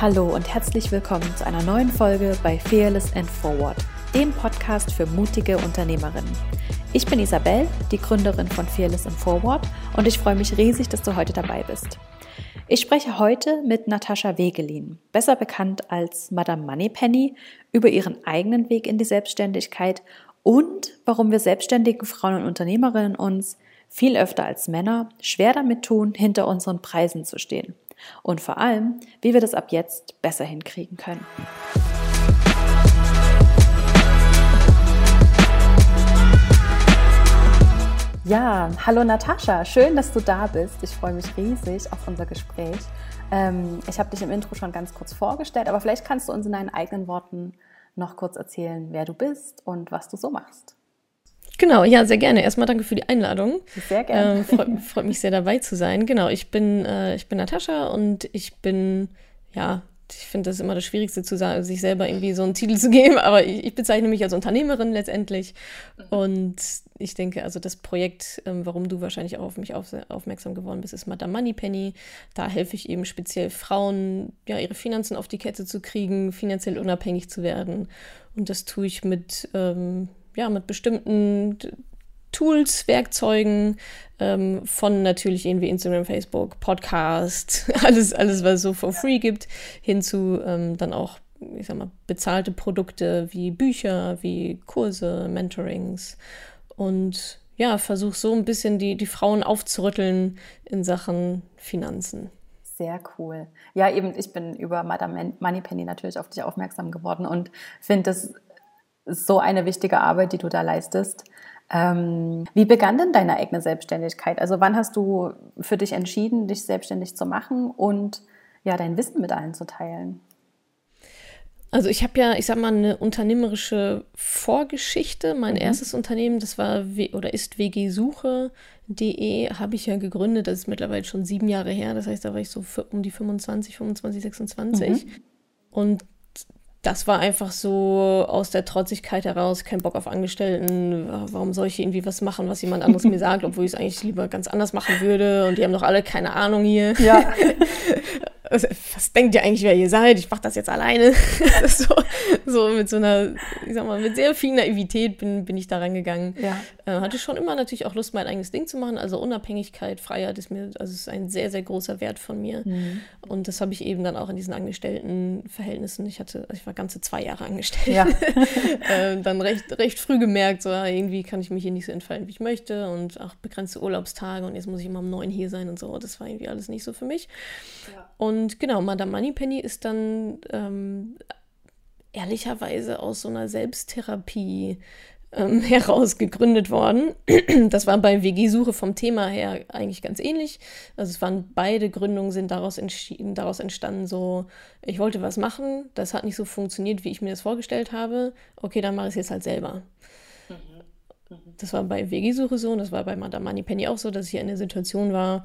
hallo und herzlich willkommen zu einer neuen Folge bei Fearless and Forward, dem Podcast für mutige Unternehmerinnen. Ich bin Isabel, die Gründerin von Fearless and Forward und ich freue mich riesig, dass du heute dabei bist. Ich spreche heute mit Natascha Wegelin, besser bekannt als Madame Moneypenny, über ihren eigenen Weg in die Selbstständigkeit und warum wir selbstständigen Frauen und Unternehmerinnen uns viel öfter als Männer schwer damit tun, hinter unseren Preisen zu stehen und vor allem, wie wir das ab jetzt besser hinkriegen können. Ja, hallo Natascha, schön, dass du da bist. Ich freue mich riesig auf unser Gespräch. Ähm, ich habe dich im Intro schon ganz kurz vorgestellt, aber vielleicht kannst du uns in deinen eigenen Worten noch kurz erzählen, wer du bist und was du so machst. Genau, ja, sehr gerne. Erstmal danke für die Einladung. Sehr gerne. Äh, freut, freut, mich sehr dabei zu sein. Genau, ich bin, äh, ich bin Natascha und ich bin, ja, ich finde das immer das Schwierigste zu sagen, sich selber irgendwie so einen Titel zu geben, aber ich, ich bezeichne mich als Unternehmerin letztendlich. Und ich denke, also das Projekt, ähm, warum du wahrscheinlich auch auf mich auf, aufmerksam geworden bist, ist Madame Moneypenny. Da helfe ich eben speziell Frauen, ja, ihre Finanzen auf die Kette zu kriegen, finanziell unabhängig zu werden. Und das tue ich mit ähm, ja, mit bestimmten Tools, Werkzeugen, ähm, von natürlich irgendwie Instagram, Facebook, Podcast, alles, alles, was es so for free gibt, hin zu ähm, dann auch, ich sag mal, bezahlte Produkte wie Bücher, wie Kurse, Mentorings und ja, versuche so ein bisschen die, die Frauen aufzurütteln in Sachen Finanzen. Sehr cool. Ja, eben, ich bin über Madame Moneypenny natürlich auf dich aufmerksam geworden und finde das so eine wichtige Arbeit, die du da leistest. Ähm, wie begann denn deine eigene Selbstständigkeit? Also wann hast du für dich entschieden, dich selbstständig zu machen und ja, dein Wissen mit allen zu teilen? Also ich habe ja, ich sag mal, eine unternehmerische Vorgeschichte. Mein mhm. erstes Unternehmen, das war oder ist wgsuche.de, habe ich ja gegründet. Das ist mittlerweile schon sieben Jahre her. Das heißt, da war ich so um die 25, 25, 26. Mhm. Und das war einfach so aus der Trotzigkeit heraus, kein Bock auf Angestellten. Warum soll ich irgendwie was machen, was jemand anderes mir sagt, obwohl ich es eigentlich lieber ganz anders machen würde? Und die haben doch alle keine Ahnung hier. Ja. was denkt ihr eigentlich, wer ihr seid? Ich mache das jetzt alleine. so, so, mit so einer, ich sag mal, mit sehr viel Naivität bin, bin ich da rangegangen. Ja. Äh, hatte schon immer natürlich auch Lust, mein eigenes Ding zu machen. Also Unabhängigkeit, Freiheit ist mir, also ist ein sehr, sehr großer Wert von mir. Mhm. Und das habe ich eben dann auch in diesen Angestelltenverhältnissen. Ich hatte, also ich war ganze zwei Jahre angestellt. Ja. äh, dann recht, recht früh gemerkt, so irgendwie kann ich mich hier nicht so entfalten, wie ich möchte. Und auch begrenzte Urlaubstage und jetzt muss ich immer um neun hier sein und so. Das war irgendwie alles nicht so für mich. Ja. Und und genau, Madame Moneypenny ist dann ähm, ehrlicherweise aus so einer Selbsttherapie ähm, heraus gegründet worden. Das war bei WG-Suche vom Thema her eigentlich ganz ähnlich. Also es waren beide Gründungen sind daraus entschieden, daraus entstanden, so ich wollte was machen, das hat nicht so funktioniert, wie ich mir das vorgestellt habe. Okay, dann mache ich es jetzt halt selber. Mhm. Mhm. Das war bei WG-Suche so und das war bei Madame Moneypenny auch so, dass ich in der Situation war,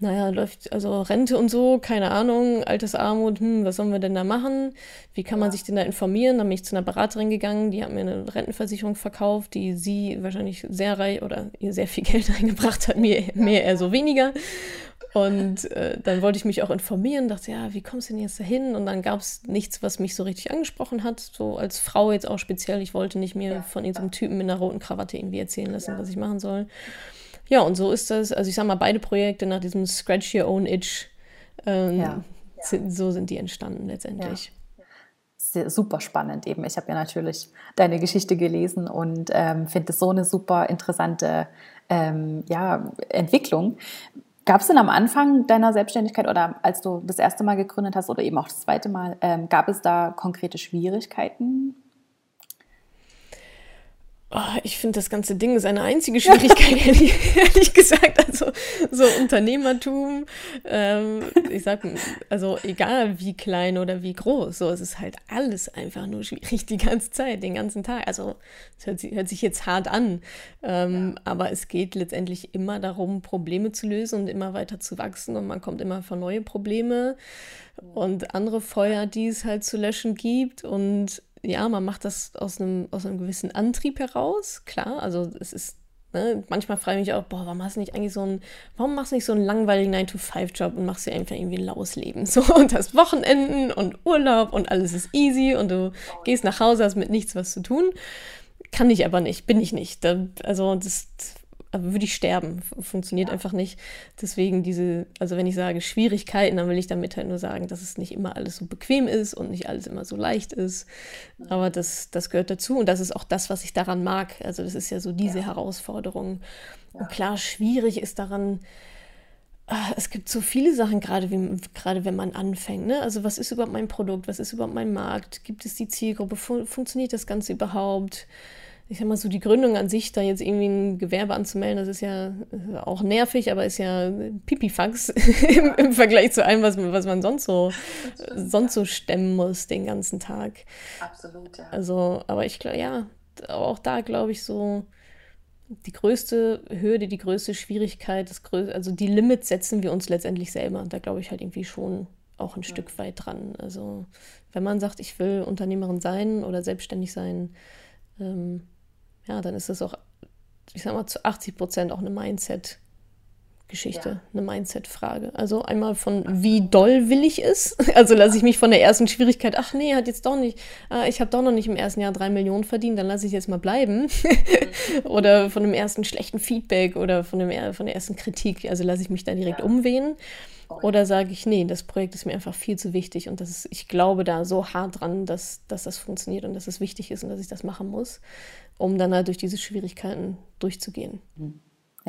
naja, läuft, also Rente und so, keine Ahnung, Altersarmut, hm, was sollen wir denn da machen? Wie kann man sich denn da informieren? Dann bin ich zu einer Beraterin gegangen, die hat mir eine Rentenversicherung verkauft, die sie wahrscheinlich sehr reich oder ihr sehr viel Geld eingebracht hat, mir mehr eher so weniger. Und äh, dann wollte ich mich auch informieren, dachte, ja, wie kommst du denn jetzt dahin? Und dann gab es nichts, was mich so richtig angesprochen hat, so als Frau jetzt auch speziell. Ich wollte nicht mir von irgendeinem Typen mit einer roten Krawatte irgendwie erzählen lassen, was ich machen soll. Ja, und so ist das, also ich sag mal, beide Projekte nach diesem Scratch Your Own Itch, ähm, ja. sind, so sind die entstanden letztendlich. Ja. Super spannend eben. Ich habe ja natürlich deine Geschichte gelesen und ähm, finde es so eine super interessante ähm, ja, Entwicklung. Gab es denn am Anfang deiner Selbstständigkeit oder als du das erste Mal gegründet hast oder eben auch das zweite Mal, ähm, gab es da konkrete Schwierigkeiten? Oh, ich finde, das ganze Ding ist eine einzige Schwierigkeit, ehrlich, ehrlich, gesagt. Also, so Unternehmertum, ähm, ich sag, also egal wie klein oder wie groß, so es ist halt alles einfach nur schwierig die ganze Zeit, den ganzen Tag. Also, es hört, hört sich jetzt hart an, ähm, ja. aber es geht letztendlich immer darum, Probleme zu lösen und immer weiter zu wachsen und man kommt immer vor neue Probleme und andere Feuer, die es halt zu löschen gibt und ja, man macht das aus einem, aus einem gewissen Antrieb heraus, klar. Also es ist Ne? Manchmal frage ich mich auch, boah, warum hast du nicht eigentlich so ein, warum machst du nicht so einen langweiligen 9-to-5-Job und machst dir einfach irgendwie ein laues Leben? So, und hast Wochenenden und Urlaub und alles ist easy und du gehst nach Hause, hast mit nichts was zu tun. Kann ich aber nicht, bin ich nicht. Da, also das würde ich sterben. Funktioniert ja. einfach nicht. Deswegen diese, also wenn ich sage Schwierigkeiten, dann will ich damit halt nur sagen, dass es nicht immer alles so bequem ist und nicht alles immer so leicht ist. Aber das, das gehört dazu und das ist auch das, was ich daran mag. Also das ist ja so diese ja. Herausforderung. Ja. Und klar, schwierig ist daran, ah, es gibt so viele Sachen, gerade, wie, gerade wenn man anfängt. Ne? Also was ist überhaupt mein Produkt? Was ist überhaupt mein Markt? Gibt es die Zielgruppe? Fun funktioniert das Ganze überhaupt? Ich sag mal so, die Gründung an sich, da jetzt irgendwie ein Gewerbe anzumelden, das ist ja auch nervig, aber ist ja Pipifax im, im, Vergleich zu allem, was, was man sonst so, sonst so stemmen muss den ganzen Tag. Absolut, ja. Also, aber ich glaube, ja, auch da glaube ich so, die größte Hürde, die größte Schwierigkeit, das größte, also die Limits setzen wir uns letztendlich selber. Da glaube ich halt irgendwie schon auch ein ja. Stück weit dran. Also, wenn man sagt, ich will Unternehmerin sein oder selbstständig sein, ähm, ja, dann ist das auch, ich sag mal, zu 80 Prozent auch eine Mindset- Geschichte, eine Mindset-Frage. Also einmal von, wie doll will ich es? Also lasse ich mich von der ersten Schwierigkeit, ach nee, hat jetzt doch nicht, ah, ich habe doch noch nicht im ersten Jahr drei Millionen verdient, dann lasse ich jetzt mal bleiben. oder von dem ersten schlechten Feedback oder von, dem, von der ersten Kritik, also lasse ich mich da direkt ja. umwehen. Oder sage ich, nee, das Projekt ist mir einfach viel zu wichtig und das ist, ich glaube da so hart dran, dass, dass das funktioniert und dass es wichtig ist und dass ich das machen muss um dann halt durch diese Schwierigkeiten durchzugehen. Mhm.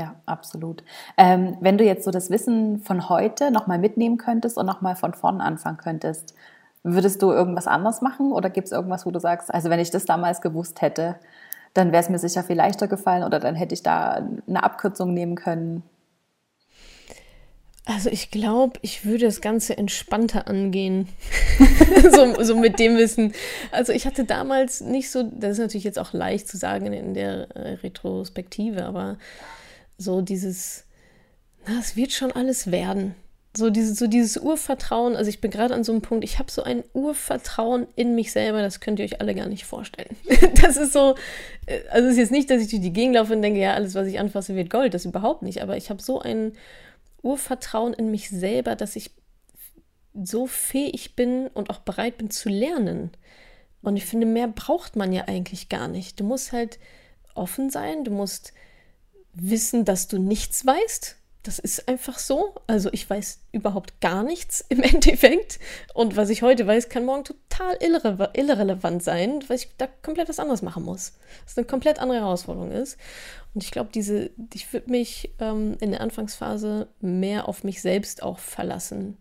Ja, absolut. Ähm, wenn du jetzt so das Wissen von heute nochmal mitnehmen könntest und nochmal von vorn anfangen könntest, würdest du irgendwas anders machen oder gibt es irgendwas, wo du sagst, also wenn ich das damals gewusst hätte, dann wäre es mir sicher viel leichter gefallen oder dann hätte ich da eine Abkürzung nehmen können? Also ich glaube, ich würde das Ganze entspannter angehen. so, so, mit dem Wissen. Also ich hatte damals nicht so, das ist natürlich jetzt auch leicht zu sagen in der Retrospektive, aber so dieses, na, es wird schon alles werden. So, diese, so dieses Urvertrauen, also ich bin gerade an so einem Punkt, ich habe so ein Urvertrauen in mich selber, das könnt ihr euch alle gar nicht vorstellen. das ist so, äh, also es ist jetzt nicht, dass ich durch die Gegend laufe und denke, ja, alles, was ich anfasse, wird Gold, das überhaupt nicht, aber ich habe so ein Urvertrauen in mich selber, dass ich so fähig bin und auch bereit bin zu lernen. Und ich finde, mehr braucht man ja eigentlich gar nicht. Du musst halt offen sein, du musst wissen, dass du nichts weißt. Das ist einfach so. Also ich weiß überhaupt gar nichts im Endeffekt. Und was ich heute weiß, kann morgen total irre irrelevant sein, weil ich da komplett was anderes machen muss. Das eine komplett andere Herausforderung ist. Und ich glaube, diese, ich würde mich ähm, in der Anfangsphase mehr auf mich selbst auch verlassen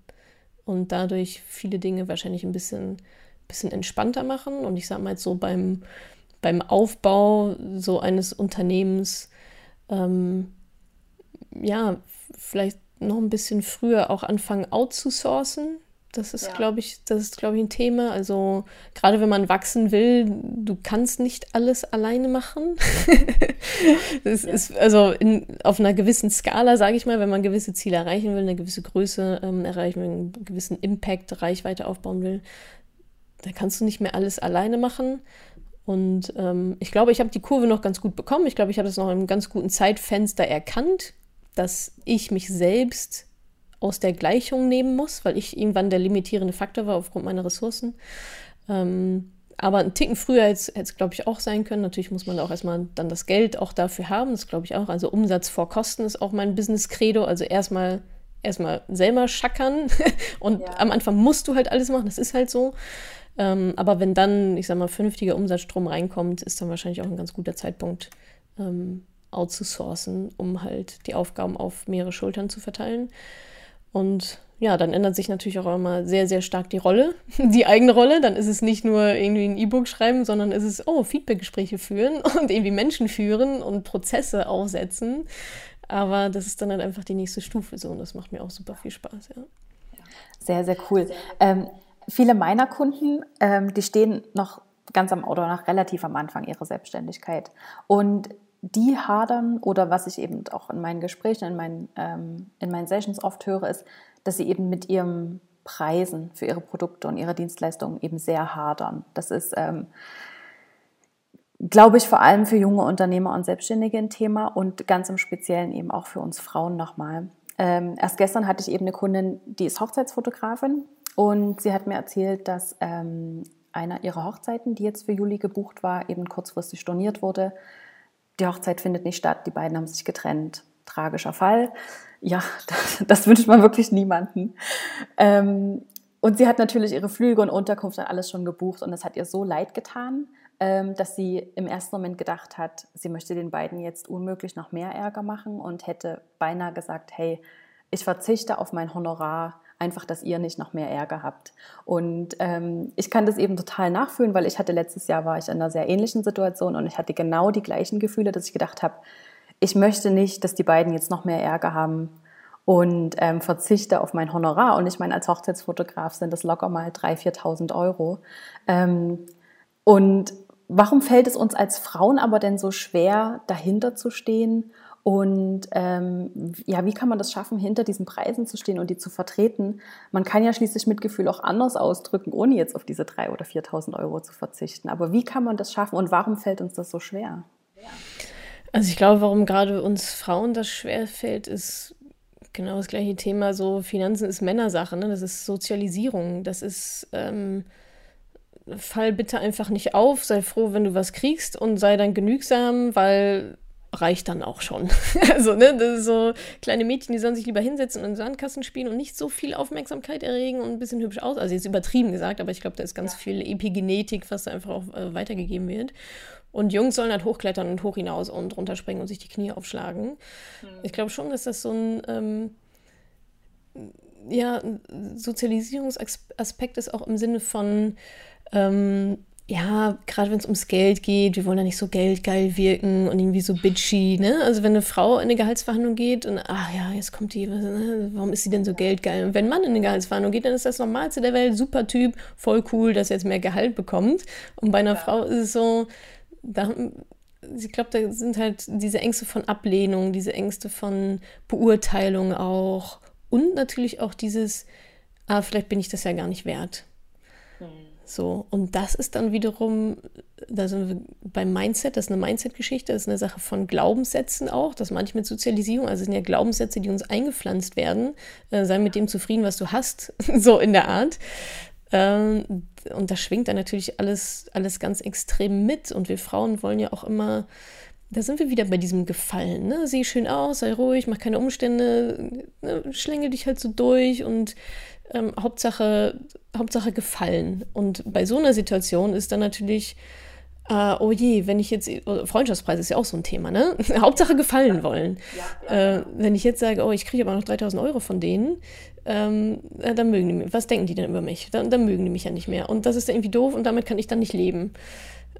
und dadurch viele Dinge wahrscheinlich ein bisschen, bisschen entspannter machen. Und ich sage mal jetzt so beim, beim Aufbau so eines Unternehmens, ähm, ja, vielleicht noch ein bisschen früher auch anfangen outzusourcen, das ist, ja. glaube ich, das ist, glaube ich, ein Thema. Also gerade wenn man wachsen will, du kannst nicht alles alleine machen. das ja. ist also in, auf einer gewissen Skala, sage ich mal, wenn man gewisse Ziele erreichen will, eine gewisse Größe ähm, erreichen will, einen gewissen Impact, Reichweite aufbauen will, da kannst du nicht mehr alles alleine machen. Und ähm, ich glaube, ich habe die Kurve noch ganz gut bekommen. Ich glaube, ich habe das noch in einem ganz guten Zeitfenster erkannt, dass ich mich selbst aus der Gleichung nehmen muss, weil ich irgendwann der limitierende Faktor war aufgrund meiner Ressourcen. Ähm, aber ein Ticken früher hätte es, glaube ich, auch sein können. Natürlich muss man auch erstmal dann das Geld auch dafür haben. Das glaube ich auch. Also Umsatz vor Kosten ist auch mein Business-Credo. Also erstmal erstmal selber schackern und ja. am Anfang musst du halt alles machen. Das ist halt so. Ähm, aber wenn dann, ich sag mal, vernünftiger Umsatzstrom reinkommt, ist dann wahrscheinlich auch ein ganz guter Zeitpunkt, ähm, outzusourcen, um halt die Aufgaben auf mehrere Schultern zu verteilen. Und ja, dann ändert sich natürlich auch immer sehr, sehr stark die Rolle, die eigene Rolle. Dann ist es nicht nur irgendwie ein E-Book schreiben, sondern ist es, oh, Feedbackgespräche führen und irgendwie Menschen führen und Prozesse aufsetzen. Aber das ist dann halt einfach die nächste Stufe so und das macht mir auch super viel Spaß, ja. Sehr, sehr cool. Ähm, viele meiner Kunden, ähm, die stehen noch ganz am oder noch relativ am Anfang ihrer Selbstständigkeit. Und die hadern oder was ich eben auch in meinen Gesprächen, in meinen, ähm, in meinen Sessions oft höre, ist, dass sie eben mit ihren Preisen für ihre Produkte und ihre Dienstleistungen eben sehr hadern. Das ist, ähm, glaube ich, vor allem für junge Unternehmer und Selbstständige ein Thema und ganz im Speziellen eben auch für uns Frauen nochmal. Ähm, erst gestern hatte ich eben eine Kundin, die ist Hochzeitsfotografin und sie hat mir erzählt, dass ähm, einer ihrer Hochzeiten, die jetzt für Juli gebucht war, eben kurzfristig storniert wurde. Die Hochzeit findet nicht statt, die beiden haben sich getrennt. Tragischer Fall. Ja, das, das wünscht man wirklich niemanden. Ähm, und sie hat natürlich ihre Flüge und Unterkunft und alles schon gebucht und es hat ihr so leid getan, ähm, dass sie im ersten Moment gedacht hat, sie möchte den beiden jetzt unmöglich noch mehr Ärger machen und hätte beinahe gesagt, hey, ich verzichte auf mein Honorar, einfach, dass ihr nicht noch mehr Ärger habt. Und ähm, ich kann das eben total nachfühlen, weil ich hatte letztes Jahr war ich in einer sehr ähnlichen Situation und ich hatte genau die gleichen Gefühle, dass ich gedacht habe, ich möchte nicht, dass die beiden jetzt noch mehr Ärger haben und ähm, verzichte auf mein Honorar. Und ich meine, als Hochzeitsfotograf sind das locker mal 3.000, 4.000 Euro. Ähm, und warum fällt es uns als Frauen aber denn so schwer, dahinter zu stehen? Und ähm, ja, wie kann man das schaffen, hinter diesen Preisen zu stehen und die zu vertreten? Man kann ja schließlich Mitgefühl auch anders ausdrücken, ohne jetzt auf diese 3.000 oder 4.000 Euro zu verzichten. Aber wie kann man das schaffen und warum fällt uns das so schwer? Also ich glaube, warum gerade uns Frauen das schwer fällt, ist genau das gleiche Thema. So Finanzen ist Männersache, ne? das ist Sozialisierung, das ist ähm, fall bitte einfach nicht auf, sei froh, wenn du was kriegst und sei dann genügsam, weil reicht dann auch schon. also, ne, das ist so kleine Mädchen, die sollen sich lieber hinsetzen und in Sandkasten spielen und nicht so viel Aufmerksamkeit erregen und ein bisschen hübsch aus. Also jetzt übertrieben gesagt, aber ich glaube, da ist ganz ja. viel Epigenetik, was da einfach auch äh, weitergegeben wird. Und Jungs sollen halt hochklettern und hoch hinaus und runterspringen und sich die Knie aufschlagen. Mhm. Ich glaube schon, dass das so ein ähm, ja, Sozialisierungsaspekt ist auch im Sinne von ähm, ja, gerade wenn es ums Geld geht, wir wollen ja nicht so geldgeil wirken und irgendwie so bitchy, ne? Also wenn eine Frau in eine Gehaltsverhandlung geht und, ach ja, jetzt kommt die, ne? warum ist sie denn so geldgeil? Und wenn ein Mann in eine Gehaltsverhandlung geht, dann ist das Normalste der Welt, super Typ, voll cool, dass er jetzt mehr Gehalt bekommt. Und bei einer ja. Frau ist es so, da, ich glaube, da sind halt diese Ängste von Ablehnung, diese Ängste von Beurteilung auch und natürlich auch dieses, ah, vielleicht bin ich das ja gar nicht wert. So, und das ist dann wiederum, da sind wir beim Mindset, das ist eine Mindset-Geschichte, das ist eine Sache von Glaubenssätzen auch, das manche mit Sozialisierung, also sind ja Glaubenssätze, die uns eingepflanzt werden, äh, sei mit dem zufrieden, was du hast, so in der Art. Ähm, und da schwingt dann natürlich alles, alles ganz extrem mit und wir Frauen wollen ja auch immer da sind wir wieder bei diesem Gefallen. Ne? Sieh schön aus, sei ruhig, mach keine Umstände, ne? schlänge dich halt so durch und ähm, Hauptsache, Hauptsache gefallen. Und bei so einer Situation ist dann natürlich, äh, oh je, wenn ich jetzt, oh, Freundschaftspreis ist ja auch so ein Thema, ne? Hauptsache gefallen wollen. Ja, ja, äh, wenn ich jetzt sage, oh, ich kriege aber noch 3000 Euro von denen, ähm, dann mögen die mich. Was denken die denn über mich? Dann, dann mögen die mich ja nicht mehr. Und das ist irgendwie doof und damit kann ich dann nicht leben.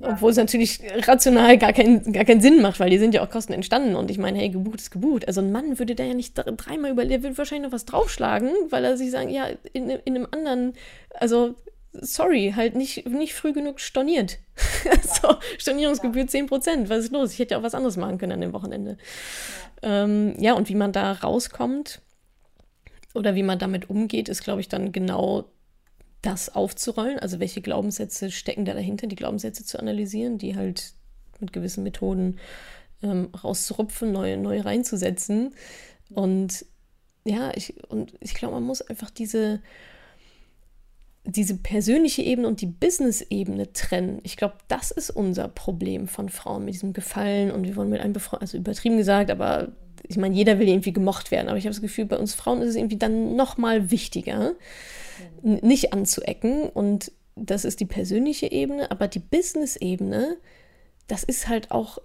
Obwohl es natürlich rational gar, kein, gar keinen Sinn macht, weil die sind ja auch Kosten entstanden. Und ich meine, hey, gebucht ist gebucht. Also ein Mann würde da ja nicht dreimal überlegen, der würde wahrscheinlich noch was draufschlagen, weil er sich sagen, ja, in, in einem anderen, also sorry, halt nicht, nicht früh genug storniert. so, Stornierungsgebühr 10%, was ist los? Ich hätte ja auch was anderes machen können an dem Wochenende. Ja, ähm, ja und wie man da rauskommt oder wie man damit umgeht, ist, glaube ich, dann genau das aufzurollen, also welche Glaubenssätze stecken da dahinter, die Glaubenssätze zu analysieren, die halt mit gewissen Methoden ähm, rauszurupfen, neue, neue reinzusetzen. Und ja, ich, und ich glaube, man muss einfach diese, diese persönliche Ebene und die Business-Ebene trennen. Ich glaube, das ist unser Problem von Frauen mit diesem Gefallen und wir wollen mit einem befreundet, also übertrieben gesagt, aber ich meine, jeder will irgendwie gemocht werden, aber ich habe das Gefühl, bei uns Frauen ist es irgendwie dann nochmal wichtiger nicht anzuecken. Und das ist die persönliche Ebene, aber die Business-Ebene, das ist halt auch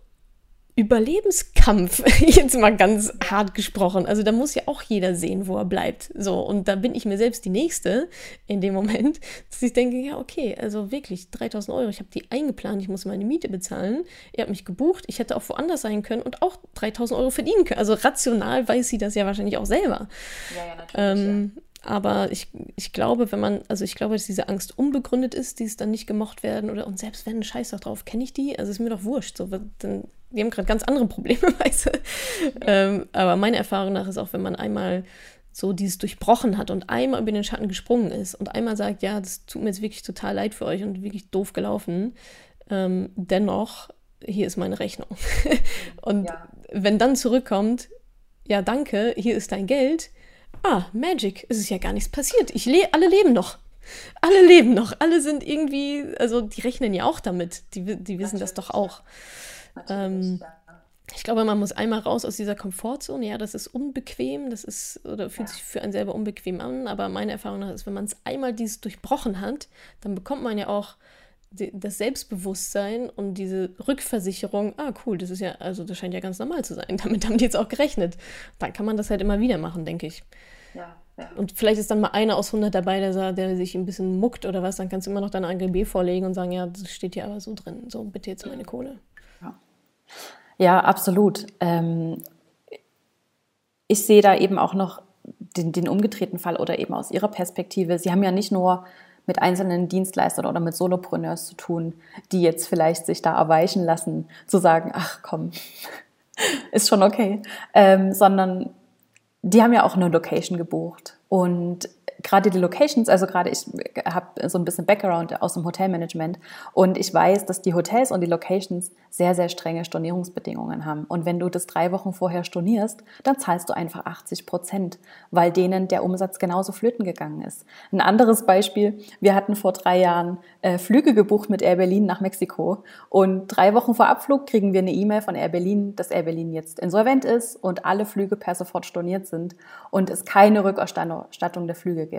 Überlebenskampf, jetzt mal ganz hart gesprochen. Also da muss ja auch jeder sehen, wo er bleibt. So, und da bin ich mir selbst die Nächste in dem Moment, dass ich denke, ja, okay, also wirklich 3000 Euro, ich habe die eingeplant, ich muss meine Miete bezahlen, ihr habt mich gebucht, ich hätte auch woanders sein können und auch 3000 Euro verdienen können. Also rational weiß sie das ja wahrscheinlich auch selber. Ja, ja, natürlich. Ähm, ja. Aber ich, ich glaube, wenn man, also ich glaube, dass diese Angst unbegründet ist, die es dann nicht gemocht werden oder und selbst wenn, scheiß doch drauf, kenne ich die? Also ist mir doch wurscht. So, dann, die haben gerade ganz andere Probleme, weißt du? Ähm, aber meine Erfahrung nach ist auch, wenn man einmal so dieses durchbrochen hat und einmal über den Schatten gesprungen ist und einmal sagt, ja, das tut mir jetzt wirklich total leid für euch und wirklich doof gelaufen, ähm, dennoch hier ist meine Rechnung. und ja. wenn dann zurückkommt, ja, danke, hier ist dein Geld. Ah, Magic, es ist ja gar nichts passiert. Ich le alle leben noch. Alle leben noch. Alle sind irgendwie, also die rechnen ja auch damit. Die, die wissen Natürlich. das doch auch. Ähm, ich glaube, man muss einmal raus aus dieser Komfortzone. Ja, das ist unbequem, das ist oder fühlt ja. sich für einen selber unbequem an. Aber meine Erfahrung nach ist, wenn man es einmal dieses durchbrochen hat, dann bekommt man ja auch das Selbstbewusstsein und diese Rückversicherung, ah cool, das ist ja, also das scheint ja ganz normal zu sein. Damit haben die jetzt auch gerechnet. Dann kann man das halt immer wieder machen, denke ich. Ja, ja. Und vielleicht ist dann mal einer aus 100 dabei, der, der sich ein bisschen muckt oder was, dann kannst du immer noch deine AGB vorlegen und sagen, ja, das steht hier aber so drin, so bitte jetzt meine Kohle. Ja, ja absolut. Ähm, ich sehe da eben auch noch den, den umgedrehten Fall oder eben aus Ihrer Perspektive. Sie haben ja nicht nur mit einzelnen Dienstleistern oder mit Solopreneurs zu tun, die jetzt vielleicht sich da erweichen lassen, zu sagen, ach komm, ist schon okay, ähm, sondern die haben ja auch eine Location gebucht. Und gerade die Locations, also gerade ich habe so ein bisschen Background aus dem Hotelmanagement und ich weiß, dass die Hotels und die Locations sehr, sehr strenge Stornierungsbedingungen haben. Und wenn du das drei Wochen vorher stornierst, dann zahlst du einfach 80 Prozent, weil denen der Umsatz genauso flöten gegangen ist. Ein anderes Beispiel, wir hatten vor drei Jahren äh, Flüge gebucht mit Air Berlin nach Mexiko und drei Wochen vor Abflug kriegen wir eine E-Mail von Air Berlin, dass Air Berlin jetzt insolvent ist und alle Flüge per sofort storniert sind und es keine Rückerstattung der Flüge gibt.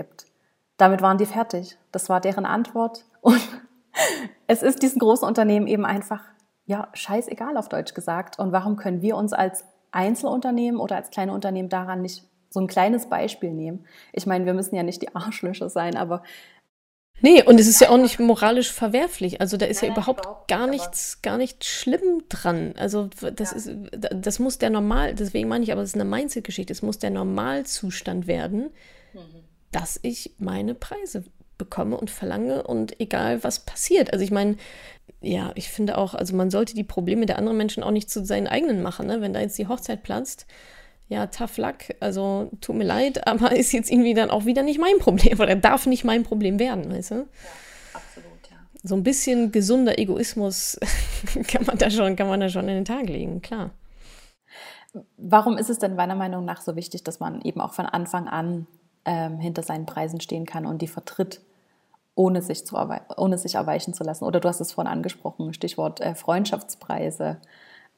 Damit waren die fertig. Das war deren Antwort. Und es ist diesen großen Unternehmen eben einfach, ja, scheißegal auf Deutsch gesagt. Und warum können wir uns als Einzelunternehmen oder als kleine Unternehmen daran nicht so ein kleines Beispiel nehmen? Ich meine, wir müssen ja nicht die Arschlöcher sein, aber Nee, und es ist ja auch nicht moralisch verwerflich. Also da ist Nein, ja überhaupt, überhaupt gar nichts, gar nichts schlimm dran. Also das ja. ist, das muss der normal, deswegen meine ich, aber es ist eine Mindset-Geschichte. Es muss der Normalzustand werden, mhm dass ich meine Preise bekomme und verlange und egal was passiert. Also ich meine, ja, ich finde auch, also man sollte die Probleme der anderen Menschen auch nicht zu seinen eigenen machen. Ne? Wenn da jetzt die Hochzeit platzt, ja, tough luck, also tut mir leid, aber ist jetzt irgendwie dann auch wieder nicht mein Problem oder darf nicht mein Problem werden, weißt du? Ja, absolut, ja. So ein bisschen gesunder Egoismus kann man da schon, kann man da schon in den Tag legen, klar. Warum ist es denn meiner Meinung nach so wichtig, dass man eben auch von Anfang an ähm, hinter seinen Preisen stehen kann und die vertritt, ohne sich, zu ohne sich erweichen zu lassen. Oder du hast es vorhin angesprochen, Stichwort äh, Freundschaftspreise.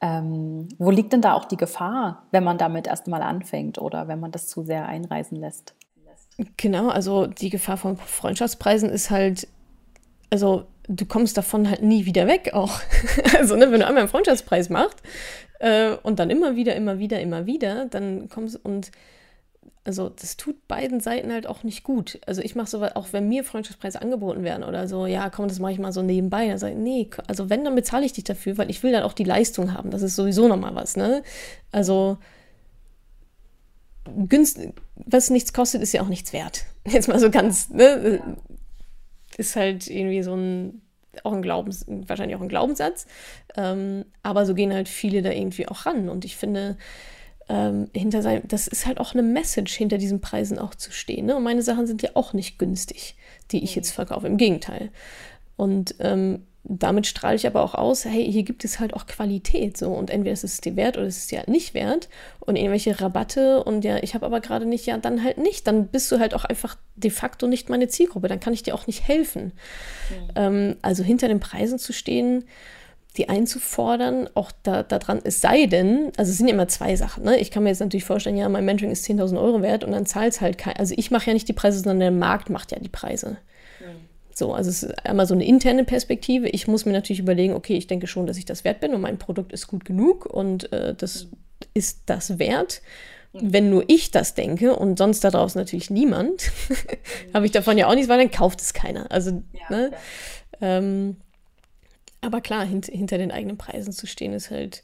Ähm, wo liegt denn da auch die Gefahr, wenn man damit erstmal anfängt oder wenn man das zu sehr einreisen lässt? Genau, also die Gefahr von Freundschaftspreisen ist halt, also du kommst davon halt nie wieder weg auch. also ne, wenn du einmal einen Freundschaftspreis machst äh, und dann immer wieder, immer wieder, immer wieder, dann kommst und also das tut beiden Seiten halt auch nicht gut. Also ich mache sowas, auch wenn mir Freundschaftspreise angeboten werden oder so, ja, komm, das mache ich mal so nebenbei. Dann sage ich, nee, also wenn, dann bezahle ich dich dafür, weil ich will dann auch die Leistung haben. Das ist sowieso nochmal was, ne? Also günst, was nichts kostet, ist ja auch nichts wert. Jetzt mal so ganz, ne? Ist halt irgendwie so ein, auch ein Glaubens, wahrscheinlich auch ein Glaubenssatz. Ähm, aber so gehen halt viele da irgendwie auch ran. Und ich finde, ähm, hinter sein, das ist halt auch eine Message, hinter diesen Preisen auch zu stehen. Ne? Und meine Sachen sind ja auch nicht günstig, die ich jetzt verkaufe. Im Gegenteil. Und ähm, damit strahle ich aber auch aus, hey, hier gibt es halt auch Qualität so und entweder ist es dir wert oder ist es dir halt nicht wert und irgendwelche Rabatte und ja, ich habe aber gerade nicht, ja, dann halt nicht, dann bist du halt auch einfach de facto nicht meine Zielgruppe, dann kann ich dir auch nicht helfen. Mhm. Ähm, also hinter den Preisen zu stehen, die einzufordern, auch da, daran, es sei denn, also es sind ja immer zwei Sachen. Ne? Ich kann mir jetzt natürlich vorstellen, ja, mein Mentoring ist 10.000 Euro wert und dann zahlt es halt kein, also ich mache ja nicht die Preise, sondern der Markt macht ja die Preise. Mhm. So, also es ist einmal so eine interne Perspektive. Ich muss mir natürlich überlegen, okay, ich denke schon, dass ich das wert bin und mein Produkt ist gut genug und äh, das mhm. ist das wert. Mhm. Wenn nur ich das denke und sonst da draußen natürlich niemand, habe ich davon ja auch nichts, weil dann kauft es keiner. Also, ja, ne? Ja. Ähm, aber klar, hint, hinter den eigenen Preisen zu stehen, ist halt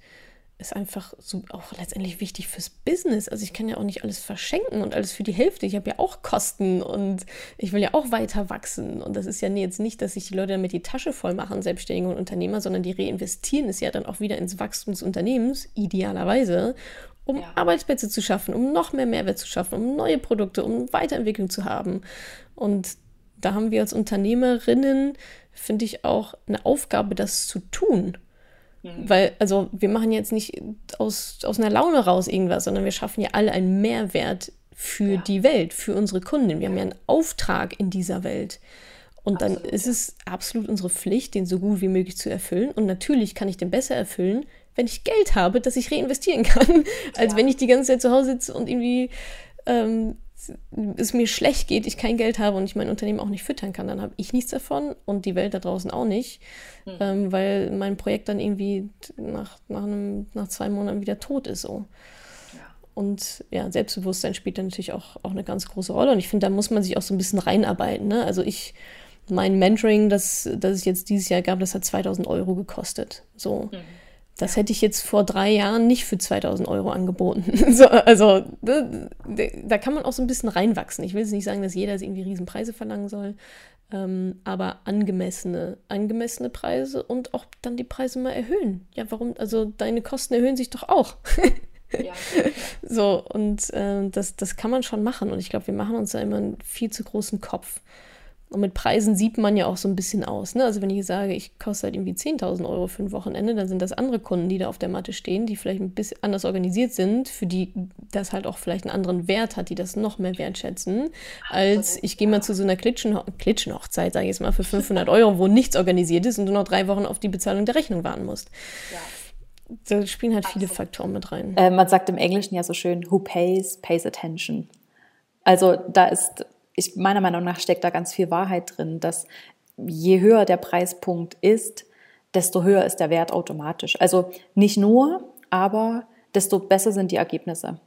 ist einfach so auch letztendlich wichtig fürs Business. Also ich kann ja auch nicht alles verschenken und alles für die Hälfte. Ich habe ja auch Kosten und ich will ja auch weiter wachsen. Und das ist ja jetzt nicht, dass sich die Leute damit die Tasche voll machen, Selbstständige und Unternehmer, sondern die reinvestieren es ja dann auch wieder ins Wachstum des Unternehmens, idealerweise, um ja. Arbeitsplätze zu schaffen, um noch mehr Mehrwert zu schaffen, um neue Produkte, um Weiterentwicklung zu haben. Und da haben wir als Unternehmerinnen finde ich auch eine Aufgabe, das zu tun. Mhm. Weil, also wir machen jetzt nicht aus, aus einer Laune raus irgendwas, sondern wir schaffen ja alle einen Mehrwert für ja. die Welt, für unsere Kunden. Wir haben ja einen Auftrag in dieser Welt. Und dann absolut, ist es absolut unsere Pflicht, den so gut wie möglich zu erfüllen. Und natürlich kann ich den besser erfüllen, wenn ich Geld habe, das ich reinvestieren kann, als ja. wenn ich die ganze Zeit zu Hause sitze und irgendwie ähm, es mir schlecht geht, ich kein Geld habe und ich mein Unternehmen auch nicht füttern kann, dann habe ich nichts davon und die Welt da draußen auch nicht, mhm. ähm, weil mein Projekt dann irgendwie nach, nach, einem, nach zwei Monaten wieder tot ist. So. Ja. Und ja, Selbstbewusstsein spielt dann natürlich auch, auch eine ganz große Rolle. Und ich finde, da muss man sich auch so ein bisschen reinarbeiten. Ne? Also ich, mein Mentoring, das, das es jetzt dieses Jahr gab, das hat 2000 Euro gekostet. So. Mhm das hätte ich jetzt vor drei Jahren nicht für 2000 Euro angeboten. so, also da, da, kann man auch so ein bisschen reinwachsen. Ich will jetzt nicht sagen, dass jeder irgendwie Riesenpreise verlangen soll, ähm, aber angemessene, angemessene Preise und auch dann die Preise mal erhöhen. Ja, warum? Also deine Kosten erhöhen sich doch auch. ja. So, und äh, das, das kann man schon machen. Und ich glaube, wir machen uns da immer einen viel zu großen Kopf. Und mit Preisen sieht man ja auch so ein bisschen aus. Ne? Also wenn ich sage, ich koste halt irgendwie 10.000 Euro für ein Wochenende, dann sind das andere Kunden, die da auf der Matte stehen, die vielleicht ein bisschen anders organisiert sind, für die das halt auch vielleicht einen anderen Wert hat, die das noch mehr wertschätzen, als ich gehe mal zu so einer Klitschen Klitschenhochzeit, sage ich jetzt mal, für 500 Euro, wo nichts organisiert ist und du noch drei Wochen auf die Bezahlung der Rechnung warten musst. Ja. Da spielen halt viele Faktoren mit rein. Äh, man sagt im Englischen ja so schön, who pays, pays attention. Also da ist ich, meiner Meinung nach steckt da ganz viel Wahrheit drin, dass je höher der Preispunkt ist, desto höher ist der Wert automatisch. Also nicht nur, aber desto besser sind die Ergebnisse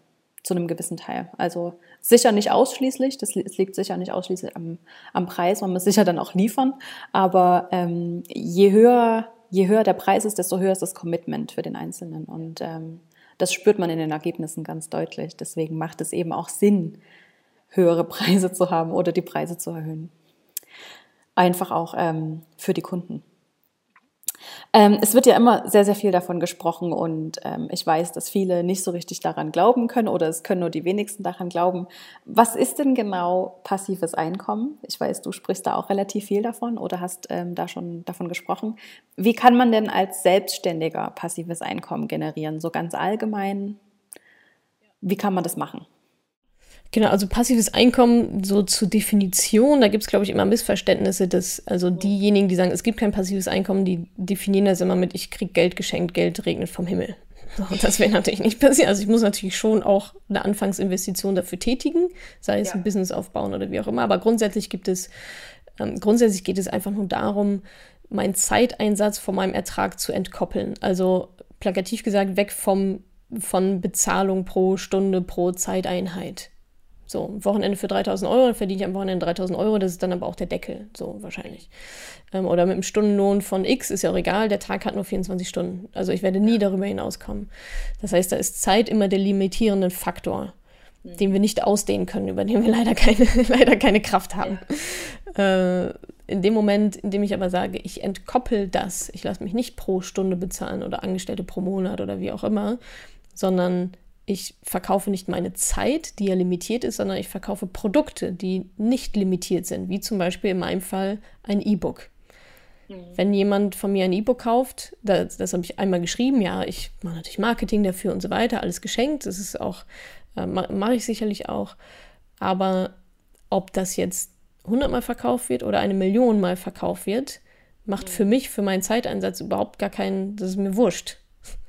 zu einem gewissen Teil. Also sicher nicht ausschließlich, das liegt sicher nicht ausschließlich am, am Preis, man muss sicher dann auch liefern, aber ähm, je, höher, je höher der Preis ist, desto höher ist das Commitment für den Einzelnen und ähm, das spürt man in den Ergebnissen ganz deutlich. Deswegen macht es eben auch Sinn, höhere Preise zu haben oder die Preise zu erhöhen. Einfach auch ähm, für die Kunden. Ähm, es wird ja immer sehr, sehr viel davon gesprochen und ähm, ich weiß, dass viele nicht so richtig daran glauben können oder es können nur die wenigsten daran glauben. Was ist denn genau passives Einkommen? Ich weiß, du sprichst da auch relativ viel davon oder hast ähm, da schon davon gesprochen. Wie kann man denn als Selbstständiger passives Einkommen generieren? So ganz allgemein, wie kann man das machen? Genau, also passives Einkommen, so zur Definition, da gibt es, glaube ich, immer Missverständnisse, dass also diejenigen, die sagen, es gibt kein passives Einkommen, die definieren das immer mit, ich kriege Geld geschenkt, Geld regnet vom Himmel. So, das wäre natürlich nicht passiert. Also ich muss natürlich schon auch eine Anfangsinvestition dafür tätigen, sei es ja. ein Business aufbauen oder wie auch immer. Aber grundsätzlich gibt es, ähm, grundsätzlich geht es einfach nur darum, meinen Zeiteinsatz von meinem Ertrag zu entkoppeln. Also plakativ gesagt, weg vom, von Bezahlung pro Stunde, pro Zeiteinheit. So, ein Wochenende für 3000 Euro, dann verdiene ich am Wochenende 3000 Euro, das ist dann aber auch der Deckel, so wahrscheinlich. Ähm, oder mit einem Stundenlohn von X ist ja auch egal, der Tag hat nur 24 Stunden. Also ich werde nie darüber hinauskommen. Das heißt, da ist Zeit immer der limitierende Faktor, mhm. den wir nicht ausdehnen können, über den wir leider keine, leider keine Kraft haben. Ja. Äh, in dem Moment, in dem ich aber sage, ich entkoppel das, ich lasse mich nicht pro Stunde bezahlen oder Angestellte pro Monat oder wie auch immer, sondern ich verkaufe nicht meine Zeit, die ja limitiert ist, sondern ich verkaufe Produkte, die nicht limitiert sind, wie zum Beispiel in meinem Fall ein E-Book. Mhm. Wenn jemand von mir ein E-Book kauft, das, das habe ich einmal geschrieben, ja, ich mache natürlich Marketing dafür und so weiter, alles geschenkt, das ist auch, äh, mache ich sicherlich auch, aber ob das jetzt 100 Mal verkauft wird oder eine Million Mal verkauft wird, macht mhm. für mich, für meinen Zeiteinsatz überhaupt gar keinen, das ist mir wurscht.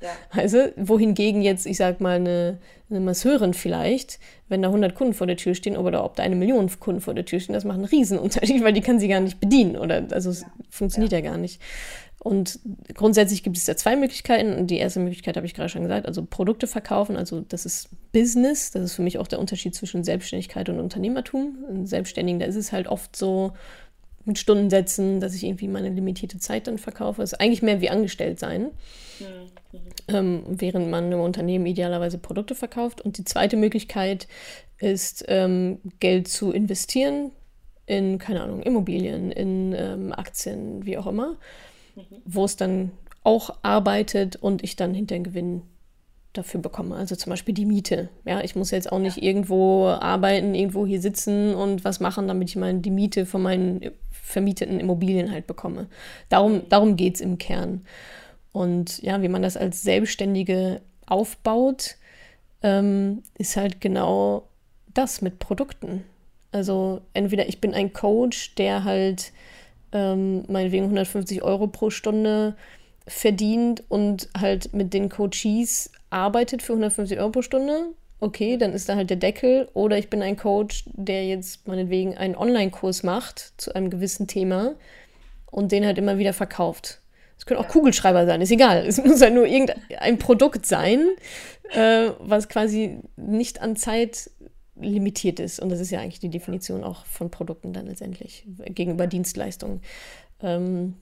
Ja. Also, wohingegen jetzt, ich sag mal, eine, eine Masseurin vielleicht, wenn da 100 Kunden vor der Tür stehen oder ob da eine Million Kunden vor der Tür stehen, das macht einen Riesenunterschied, weil die kann sie gar nicht bedienen oder also es ja. funktioniert ja. ja gar nicht. Und grundsätzlich gibt es da zwei Möglichkeiten. Und die erste Möglichkeit habe ich gerade schon gesagt, also Produkte verkaufen, also das ist Business. Das ist für mich auch der Unterschied zwischen Selbstständigkeit und Unternehmertum. In Selbstständigen, da ist es halt oft so, mit Stundensätzen, dass ich irgendwie meine limitierte Zeit dann verkaufe. Das ist eigentlich mehr wie angestellt sein. Mhm. Ähm, während man im Unternehmen idealerweise Produkte verkauft. Und die zweite Möglichkeit ist, ähm, Geld zu investieren in, keine Ahnung, Immobilien, in ähm, Aktien, wie auch immer, mhm. wo es dann auch arbeitet und ich dann hinter den Gewinn dafür bekomme. Also zum Beispiel die Miete. Ja, ich muss jetzt auch nicht ja. irgendwo arbeiten, irgendwo hier sitzen und was machen, damit ich mal die Miete von meinen vermieteten Immobilien halt bekomme. Darum, darum geht es im Kern. Und ja, wie man das als Selbstständige aufbaut, ähm, ist halt genau das mit Produkten. Also entweder ich bin ein Coach, der halt ähm, meinetwegen 150 Euro pro Stunde verdient und halt mit den Coaches arbeitet für 150 Euro pro Stunde. Okay, dann ist da halt der Deckel. Oder ich bin ein Coach, der jetzt meinetwegen einen Online-Kurs macht zu einem gewissen Thema und den halt immer wieder verkauft. Es können auch Kugelschreiber sein, ist egal. Es muss halt nur irgendein Produkt sein, äh, was quasi nicht an Zeit limitiert ist. Und das ist ja eigentlich die Definition auch von Produkten dann letztendlich gegenüber Dienstleistungen. Ähm,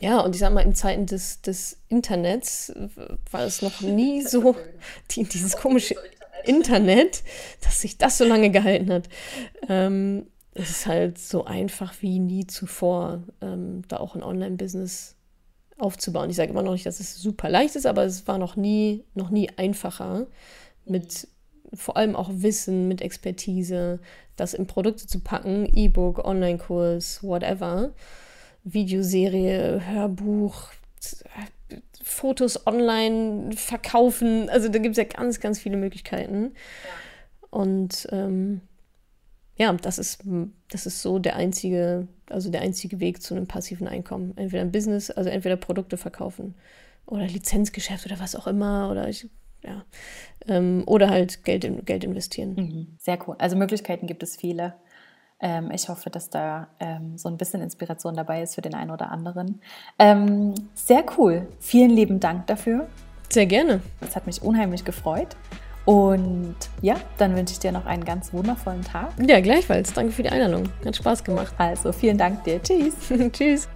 ja, und ich sag mal, in Zeiten des, des Internets war es noch nie so, die, dieses komische Internet, dass sich das so lange gehalten hat. Ähm, es ist halt so einfach wie nie zuvor, ähm, da auch ein Online-Business aufzubauen. Ich sage immer noch nicht, dass es super leicht ist, aber es war noch nie, noch nie einfacher, mit vor allem auch Wissen, mit Expertise, das in Produkte zu packen, E-Book, Online-Kurs, whatever, Videoserie, Hörbuch, Fotos online verkaufen. Also da gibt es ja ganz, ganz viele Möglichkeiten. Und ähm, ja, das ist, das ist so der einzige, also der einzige Weg zu einem passiven Einkommen. Entweder ein Business, also entweder Produkte verkaufen oder Lizenzgeschäft oder was auch immer. Oder ich, ja. Ähm, oder halt Geld, in, Geld investieren. Mhm. Sehr cool. Also Möglichkeiten gibt es viele. Ähm, ich hoffe, dass da ähm, so ein bisschen Inspiration dabei ist für den einen oder anderen. Ähm, sehr cool. Vielen lieben Dank dafür. Sehr gerne. Es hat mich unheimlich gefreut. Und ja, dann wünsche ich dir noch einen ganz wundervollen Tag. Ja, gleichfalls. Danke für die Einladung. Hat Spaß gemacht. Also vielen Dank dir. Tschüss. Tschüss.